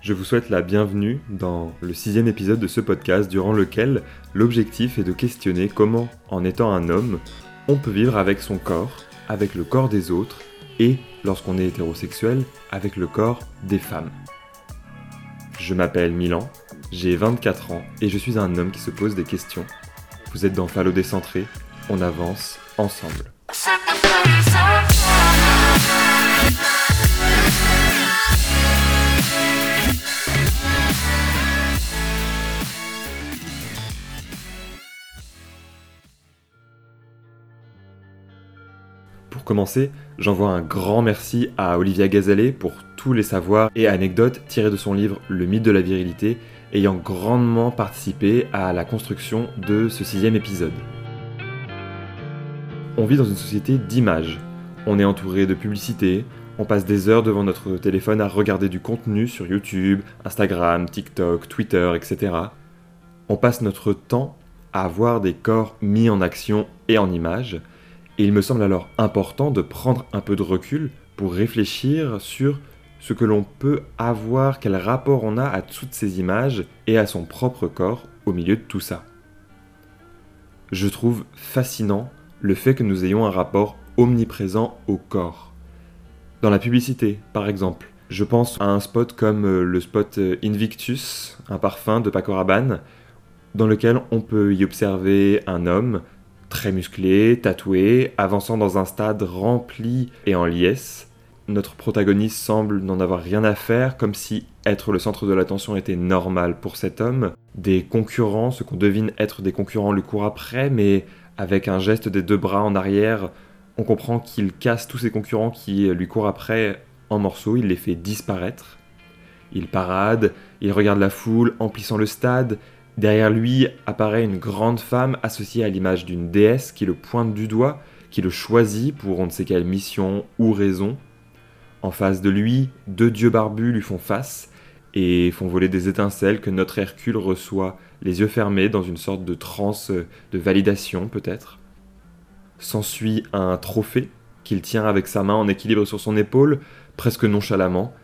Je vous souhaite la bienvenue dans le sixième épisode de ce podcast durant lequel l'objectif est de questionner comment, en étant un homme, on peut vivre avec son corps, avec le corps des autres et, lorsqu'on est hétérosexuel, avec le corps des femmes. Je m'appelle Milan, j'ai 24 ans et je suis un homme qui se pose des questions. Vous êtes dans Fallo décentré, on avance ensemble. Commencer, j'envoie un grand merci à Olivia Gazalet pour tous les savoirs et anecdotes tirés de son livre Le mythe de la virilité, ayant grandement participé à la construction de ce sixième épisode. On vit dans une société d'images. On est entouré de publicités, on passe des heures devant notre téléphone à regarder du contenu sur YouTube, Instagram, TikTok, Twitter, etc. On passe notre temps à voir des corps mis en action et en images, il me semble alors important de prendre un peu de recul pour réfléchir sur ce que l'on peut avoir, quel rapport on a à toutes ces images et à son propre corps au milieu de tout ça. Je trouve fascinant le fait que nous ayons un rapport omniprésent au corps. Dans la publicité, par exemple, je pense à un spot comme euh, le spot euh, Invictus, un parfum de Paco Rabanne, dans lequel on peut y observer un homme très musclé, tatoué, avançant dans un stade rempli et en liesse. Notre protagoniste semble n'en avoir rien à faire, comme si être le centre de l'attention était normal pour cet homme. Des concurrents, ce qu'on devine être des concurrents, lui courent après, mais avec un geste des deux bras en arrière, on comprend qu'il casse tous ses concurrents qui lui courent après en morceaux, il les fait disparaître. Il parade, il regarde la foule emplissant le stade, Derrière lui apparaît une grande femme associée à l'image d'une déesse qui le pointe du doigt, qui le choisit pour on ne sait quelle mission ou raison. En face de lui, deux dieux barbus lui font face et font voler des étincelles que notre Hercule reçoit les yeux fermés dans une sorte de transe de validation peut-être. S'ensuit un trophée qu'il tient avec sa main en équilibre sur son épaule, presque nonchalamment,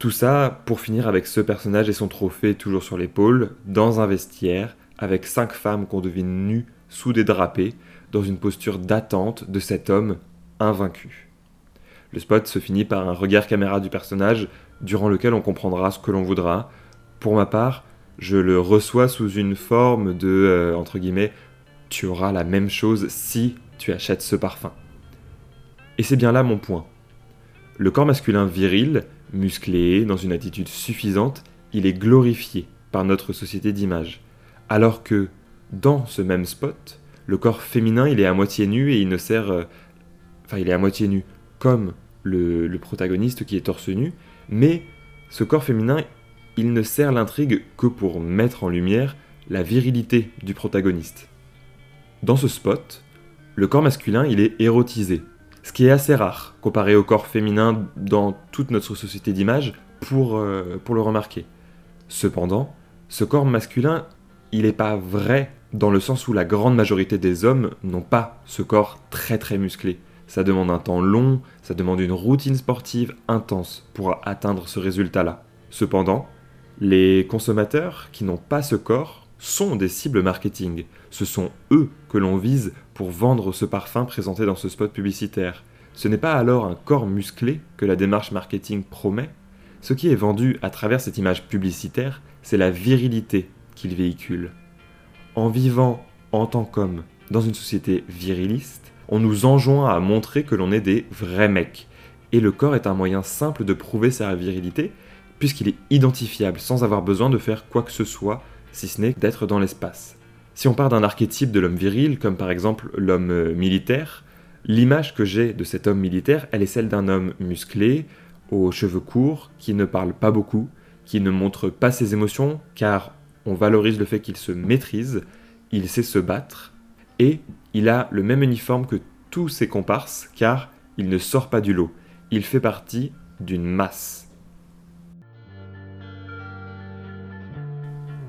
tout ça pour finir avec ce personnage et son trophée toujours sur l'épaule, dans un vestiaire, avec cinq femmes qu'on devine nues sous des drapés, dans une posture d'attente de cet homme invaincu. Le spot se finit par un regard caméra du personnage, durant lequel on comprendra ce que l'on voudra. Pour ma part, je le reçois sous une forme de, euh, entre guillemets, tu auras la même chose si tu achètes ce parfum. Et c'est bien là mon point. Le corps masculin viril, musclé, dans une attitude suffisante, il est glorifié par notre société d'image. Alors que, dans ce même spot, le corps féminin, il est à moitié nu et il ne sert... Euh, il est à moitié nu, comme le protagoniste qui est torse nu, mais ce corps féminin, il ne sert l'intrigue que pour mettre en lumière la virilité du protagoniste. Dans ce spot, le corps masculin, il est érotisé, ce qui est assez rare comparé au corps féminin dans toute notre société d'image pour, euh, le remarquer. Cependant, ce corps masculin, il n'est pas vrai dans le sens où la grande majorité des hommes n'ont pas ce corps très très musclé. Ça demande un temps long, ça demande une routine sportive intense pour atteindre ce résultat-là. Cependant, les consommateurs qui n'ont pas ce corps sont des cibles marketing. Ce sont eux que l'on vise pour vendre ce parfum présenté dans ce spot publicitaire. Ce n'est pas alors un corps musclé que la démarche marketing promet. Ce qui est vendu à travers cette image publicitaire, c'est la virilité qu'il véhicule. En vivant en tant qu'homme dans une société viriliste, on nous enjoint à montrer que l'on est des vrais mecs. Et le corps est un moyen simple de prouver sa virilité, puisqu'il est identifiable sans avoir besoin de faire quoi que ce soit, si ce n'est d'être dans l'espace. Si on part d'un archétype de l'homme viril, comme par exemple l'homme euh, militaire, l'image que j'ai de cet homme militaire, elle est celle d'un homme musclé, aux cheveux courts, qui ne parle pas beaucoup, qui ne montre pas ses émotions, car on valorise le fait qu'il se maîtrise, il sait se battre, et il a le même uniforme que tous ses comparses, car il ne sort pas du lot, il fait partie d'une masse.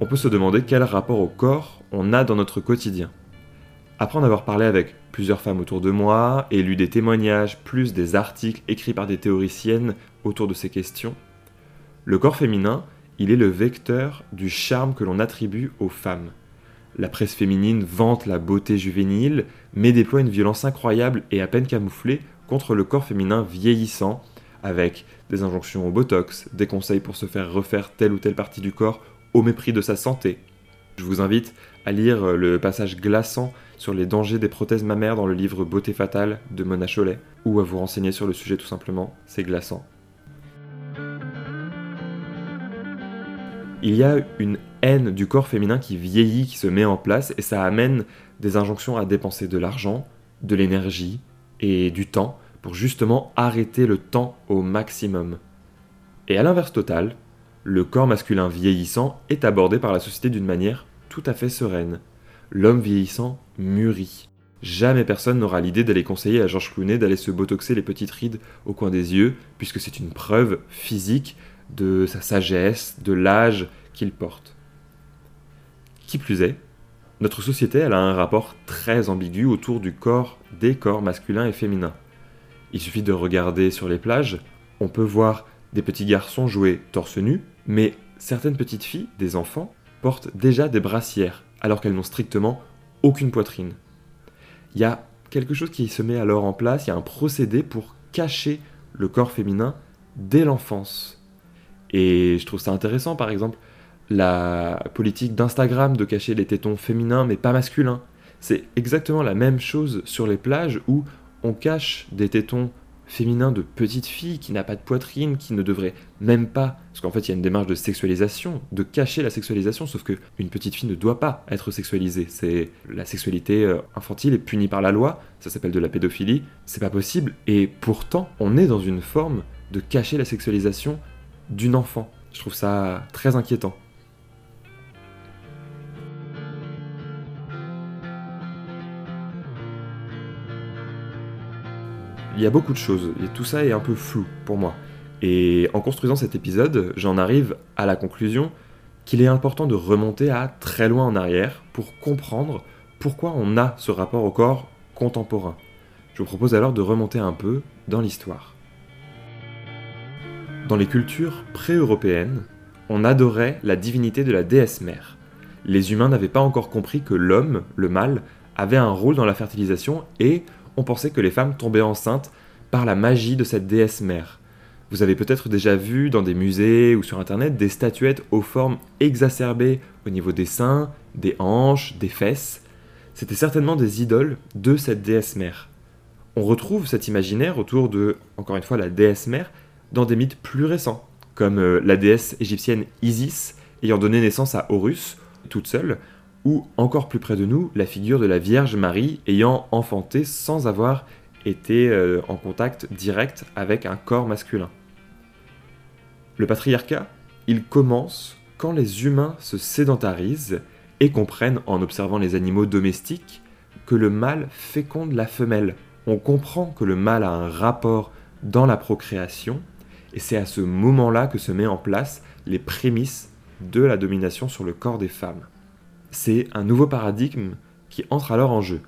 On peut se demander quel rapport au corps on a dans notre quotidien. Après en avoir parlé avec plusieurs femmes autour de moi et lu des témoignages plus des articles écrits par des théoriciennes autour de ces questions, Le corps féminin, il est le vecteur du charme que l'on attribue aux femmes. La presse féminine vante la beauté juvénile, mais déploie une violence incroyable et à peine camouflée contre le corps féminin vieillissant, avec des injonctions au botox, des conseils pour se faire refaire telle ou telle partie du corps au mépris de sa santé. Je vous invite à lire le passage glaçant sur les dangers des prothèses mammaires dans le livre Beauté fatale de Mona Cholet, ou à vous renseigner sur le sujet tout simplement, c'est glaçant. Il y a une haine du corps féminin qui vieillit, qui se met en place, et ça amène des injonctions à dépenser de l'argent, de l'énergie et du temps pour justement arrêter le temps au maximum. Et à l'inverse total, le corps masculin vieillissant est abordé par la société d'une manière tout à fait sereine. L'homme vieillissant mûrit. Jamais personne n'aura l'idée d'aller conseiller à Georges Clooney d'aller se botoxer les petites rides au coin des yeux, puisque c'est une preuve physique de sa sagesse, de l'âge qu'il porte. Qui plus est, notre société elle a un rapport très ambigu autour du corps des corps masculins et féminins. Il suffit de regarder sur les plages, on peut voir des petits garçons jouer torse nu, mais certaines petites filles, des enfants, portent déjà des brassières, alors qu'elles n'ont strictement aucune poitrine. Il y a quelque chose qui se met alors en place, il y a un procédé pour cacher le corps féminin dès l'enfance. Et je trouve ça intéressant, par exemple, la politique d'Instagram de cacher les tétons féminins mais pas masculins. C'est exactement la même chose sur les plages où on cache des tétons féminins de petites filles qui n'a pas de poitrine, qui ne devrait même pas, parce qu'en fait il y a une démarche de sexualisation, de cacher la sexualisation, sauf que une petite fille ne doit pas être sexualisée. C'est la sexualité euh, infantile est punie par la loi, ça s'appelle de la pédophilie, c'est pas possible. Et pourtant, on est dans une forme de cacher la sexualisation d'une enfant. Je trouve ça très inquiétant. Il y a beaucoup de choses, et tout ça est un peu flou pour moi. Et en construisant cet épisode, j'en arrive à la conclusion qu'il est important de remonter à très loin en arrière pour comprendre pourquoi on a ce rapport au corps contemporain. Je vous propose alors de remonter un peu dans l'histoire. Dans les cultures pré-européennes, on adorait la divinité de la déesse mère. Les humains n'avaient pas encore compris que l'homme, le mâle, avait un rôle dans la fertilisation et on pensait que les femmes tombaient enceintes par la magie de cette déesse mère. Vous avez peut-être déjà vu dans des musées ou sur internet des statuettes aux formes exacerbées au niveau des seins, des hanches, des fesses. C'était certainement des idoles de cette déesse mère. On retrouve cet imaginaire autour de, encore une fois, la déesse mère dans des mythes plus récents, comme euh, la déesse égyptienne Isis ayant donné naissance à Horus, toute seule, ou encore plus près de nous, la figure de la Vierge Marie ayant enfanté sans avoir été euh, en contact direct avec un corps masculin. Le patriarcat, il commence quand les humains se sédentarisent et comprennent en observant les animaux domestiques que le mâle féconde la femelle. On comprend que le mâle a un rapport dans la procréation et c'est à ce moment-là que se met en place les prémices de la domination sur le corps des femmes c'est un nouveau paradigme qui entre alors en jeu.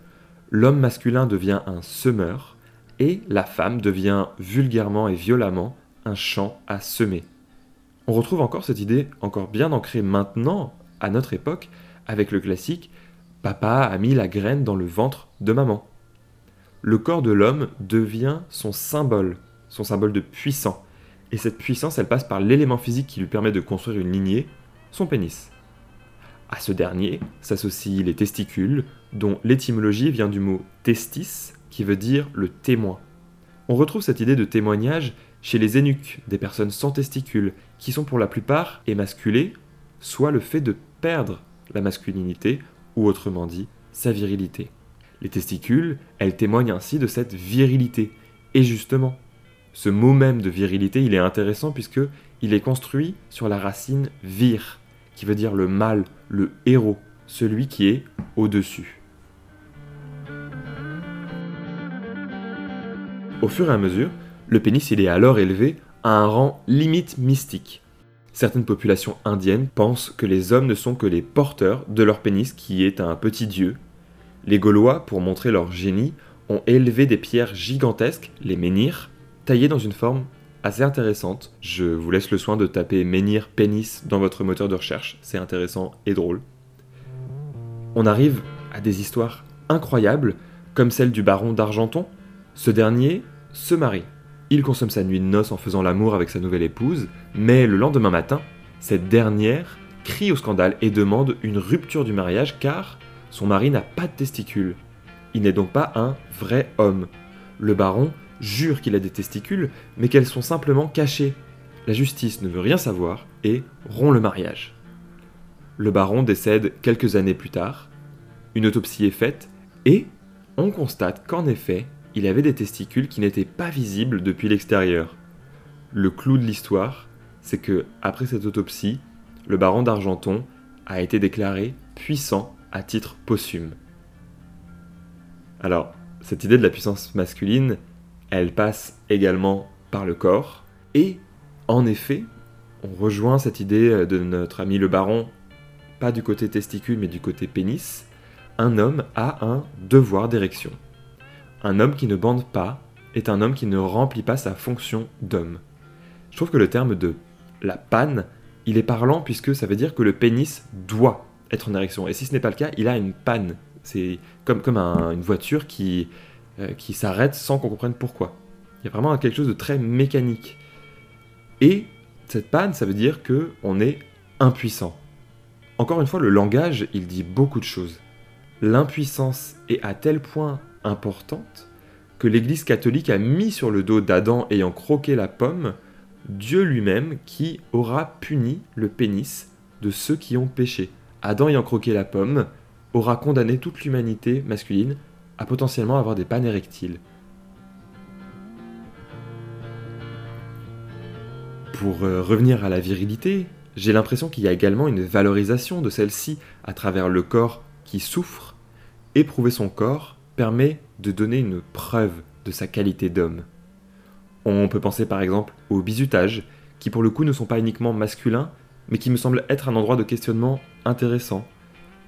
L'homme masculin devient un semeur et la femme devient vulgairement et violemment un champ à semer. On retrouve encore cette idée encore bien ancrée maintenant, à notre époque, avec le classique Papa a mis la graine dans le ventre de maman. Le corps de l'homme devient son symbole, son symbole de puissant. Et cette puissance, elle passe par l'élément physique qui lui permet de construire une lignée, son pénis. À ce dernier s'associent les testicules, dont l'étymologie vient du mot testis, qui veut dire le témoin. On retrouve cette idée de témoignage chez les eunuques, des personnes sans testicules, qui sont pour la plupart émasculées, soit le fait de perdre la masculinité, ou autrement dit, sa virilité. Les testicules, elles témoignent ainsi de cette virilité. Et justement, ce mot même de virilité, il est intéressant puisque il est construit sur la racine vir, qui veut dire le mâle, le héros, celui qui est au-dessus. Au fur et à mesure, le pénis il est alors élevé à un rang limite mystique. Certaines populations indiennes pensent que les hommes ne sont que les porteurs de leur pénis qui est un petit dieu. Les Gaulois, pour montrer leur génie, ont élevé des pierres gigantesques, les menhirs, taillées dans une forme assez intéressante. Je vous laisse le soin de taper menhir pénis dans votre moteur de recherche, c'est intéressant et drôle. On arrive à des histoires incroyables, comme celle du baron d'Argenton. Ce dernier se marie. Il consomme sa nuit de noces en faisant l'amour avec sa nouvelle épouse, mais le lendemain matin, cette dernière crie au scandale et demande une rupture du mariage car son mari n'a pas de testicules. Il n'est donc pas un vrai homme. Le baron jure qu'il a des testicules, mais qu'elles sont simplement cachées. La justice ne veut rien savoir et rompt le mariage. Le baron décède quelques années plus tard. Une autopsie est faite et on constate qu'en effet, il avait des testicules qui n'étaient pas visibles depuis l'extérieur. Le clou de l'histoire, c'est que après cette autopsie, le baron d'Argenton a été déclaré puissant à titre posthume. Alors, cette idée de la puissance masculine, elle passe également par le corps, et en effet, on rejoint cette idée de notre ami le baron, pas du côté testicule mais du côté pénis, un homme a un devoir d'érection. Un homme qui ne bande pas est un homme qui ne remplit pas sa fonction d'homme. Je trouve que le terme de la panne, il est parlant puisque ça veut dire que le pénis doit être en érection. Et si ce n'est pas le cas, il a une panne. C'est comme, comme une voiture qui, euh, qui s'arrête sans qu'on comprenne pourquoi. Il y a vraiment quelque chose de très mécanique. Et cette panne, ça veut dire que on est impuissant. Encore une fois, le langage, il dit beaucoup de choses. L'impuissance est à tel point importante que l'Église catholique a mis sur le dos d'Adam ayant croqué la pomme Dieu lui-même qui aura puni le pénis de ceux qui ont péché. Adam ayant croqué la pomme aura condamné toute l'humanité masculine à potentiellement avoir des pannes érectiles. Pour euh, revenir à la virilité, j'ai l'impression qu'il y a également une valorisation de celle-ci à travers le corps qui souffre. Éprouver son corps permet de donner une preuve de sa qualité d'homme. On peut penser par exemple au bizutage, qui pour le coup ne sont pas uniquement masculins, mais qui me semblent être un endroit de questionnement intéressant.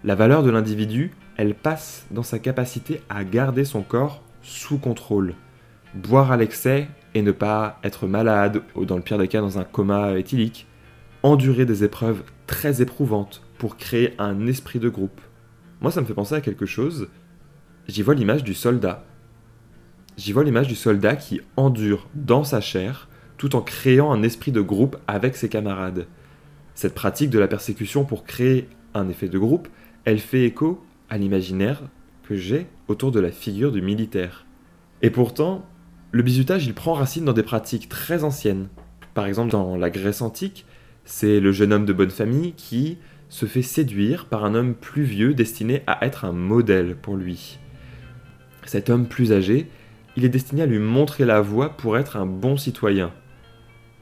La valeur de l'individu, elle passe dans sa capacité à garder son corps sous contrôle. Boire à l'excès et ne pas être malade, ou dans le pire des cas dans un coma éthylique. Endurer des épreuves très éprouvantes pour créer un esprit de groupe. Moi, ça me fait penser à quelque chose. J'y vois l'image du soldat j'y vois l'image du soldat qui endure dans sa chair tout en créant un esprit de groupe avec ses camarades. Cette pratique de la persécution pour créer un effet de groupe, elle fait écho à l'imaginaire que j'ai autour de la figure du militaire. Et pourtant, le bizutage, il prend racine dans des pratiques très anciennes. Par exemple, dans la Grèce antique, c'est le jeune homme de bonne famille qui se fait séduire par un homme plus vieux destiné à être un modèle pour lui. Cet homme plus âgé, il est destiné à lui montrer la voie pour être un bon citoyen.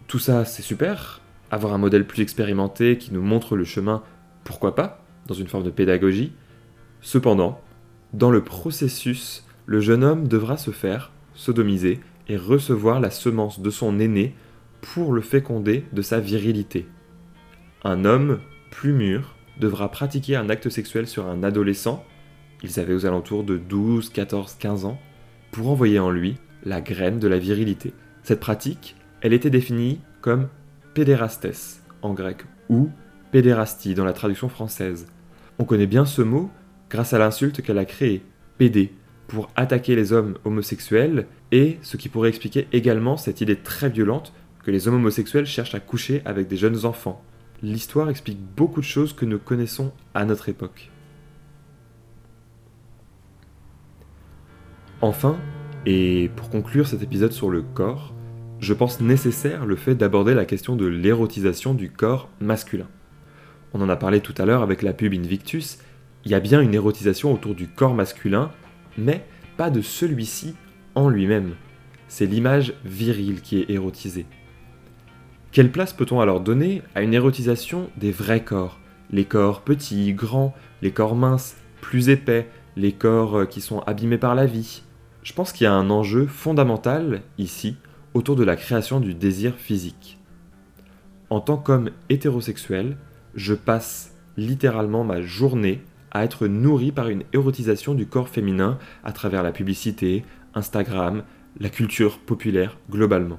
Tout ça, c'est super. Avoir un modèle plus expérimenté qui nous montre le chemin, pourquoi pas, dans une forme de pédagogie. Cependant, dans le processus, le jeune homme devra se faire sodomiser et recevoir la semence de son aîné pour le féconder de sa virilité. Un homme plus mûr devra pratiquer un acte sexuel sur un adolescent, ils avaient aux alentours de 12, 14, 15 ans, pour envoyer en lui la graine de la virilité. Cette pratique, elle était définie comme pédérastes en grec ou pédérastie dans la traduction française. On connaît bien ce mot grâce à l'insulte qu'elle a créée, pédé, pour attaquer les hommes homosexuels et ce qui pourrait expliquer également cette idée très violente que les hommes homosexuels cherchent à coucher avec des jeunes enfants. L'histoire explique beaucoup de choses que nous connaissons à notre époque. Enfin, et pour conclure cet épisode sur le corps, je pense nécessaire le fait d'aborder la question de l'érotisation du corps masculin. On en a parlé tout à l'heure avec la pub Invictus, il y a bien une érotisation autour du corps masculin, mais pas de celui-ci en lui-même. C'est l'image virile qui est érotisée. Quelle place peut-on alors donner à une érotisation des vrais corps? Les corps petits, grands, les corps minces, plus épais, les corps qui sont abîmés par la vie, je pense qu'il y a un enjeu fondamental ici autour de la création du désir physique. En tant qu'homme hétérosexuel, je passe littéralement ma journée à être nourri par une érotisation du corps féminin à travers la publicité, Instagram, la culture populaire globalement.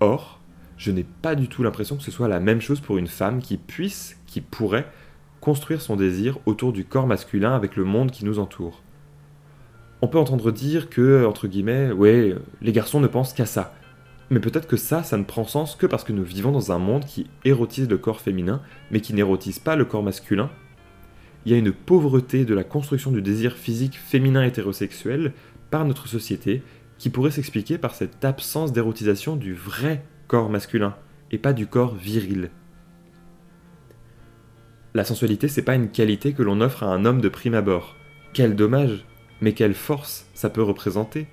Or, je n'ai pas du tout l'impression que ce soit la même chose pour une femme qui puisse, qui pourrait, construire son désir autour du corps masculin avec le monde qui nous entoure. On peut entendre dire que, entre guillemets, ouais, les garçons ne pensent qu'à ça. Mais peut-être que ça, ça ne prend sens que parce que nous vivons dans un monde qui érotise le corps féminin, mais qui n'érotise pas le corps masculin. Il y a une pauvreté de la construction du désir physique féminin hétérosexuel par notre société qui pourrait s'expliquer par cette absence d'érotisation du vrai corps masculin et pas du corps viril. La sensualité, c'est pas une qualité que l'on offre à un homme de prime abord. Quel dommage, mais quelle force ça peut représenter.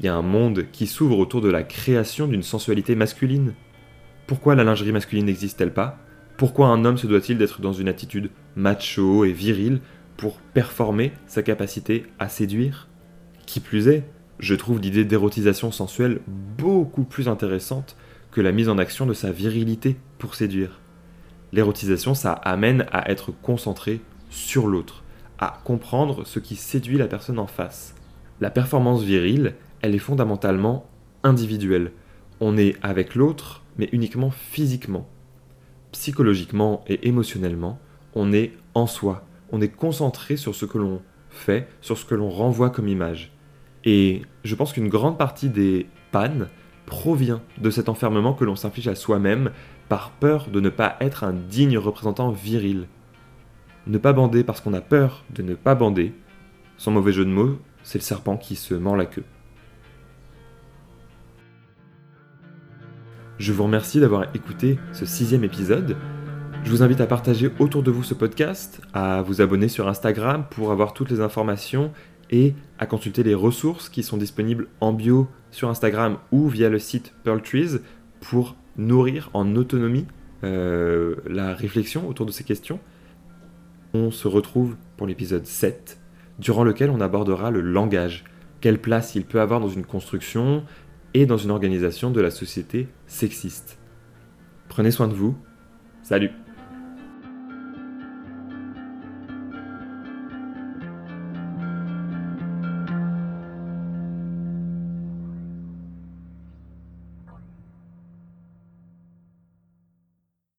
Il y a un monde qui s'ouvre autour de la création d'une sensualité masculine. Pourquoi la lingerie masculine n'existe-t-elle pas? Pourquoi un homme se doit-il d'être dans une attitude macho et virile pour performer sa capacité à séduire? Qui plus est, je trouve l'idée d'érotisation sensuelle beaucoup plus intéressante que la mise en action de sa virilité pour séduire. L'érotisation, ça amène à être concentré sur l'autre, à comprendre ce qui séduit la personne en face. La performance virile, elle est fondamentalement individuelle. On est avec l'autre, mais uniquement physiquement. Psychologiquement et émotionnellement, on est en soi. On est concentré sur ce que l'on fait, sur ce que l'on renvoie comme image. Et je pense qu'une grande partie des pannes provient de cet enfermement que l'on s'inflige à soi-même par peur de ne pas être un digne représentant viril. Ne pas bander parce qu'on a peur de ne pas bander, sans mauvais jeu de mots, c'est le serpent qui se mord la queue. Je vous remercie d'avoir écouté ce sixième épisode. Je vous invite à partager autour de vous ce podcast, à vous abonner sur Instagram pour avoir toutes les informations et à consulter les ressources qui sont disponibles en bio sur Instagram ou via le site Pearl Trees pour nourrir en autonomie euh, la réflexion autour de ces questions. On se retrouve pour l'épisode 7, durant lequel on abordera le langage, quelle place il peut avoir dans une construction? Et dans une organisation de la société sexiste. Prenez soin de vous. Salut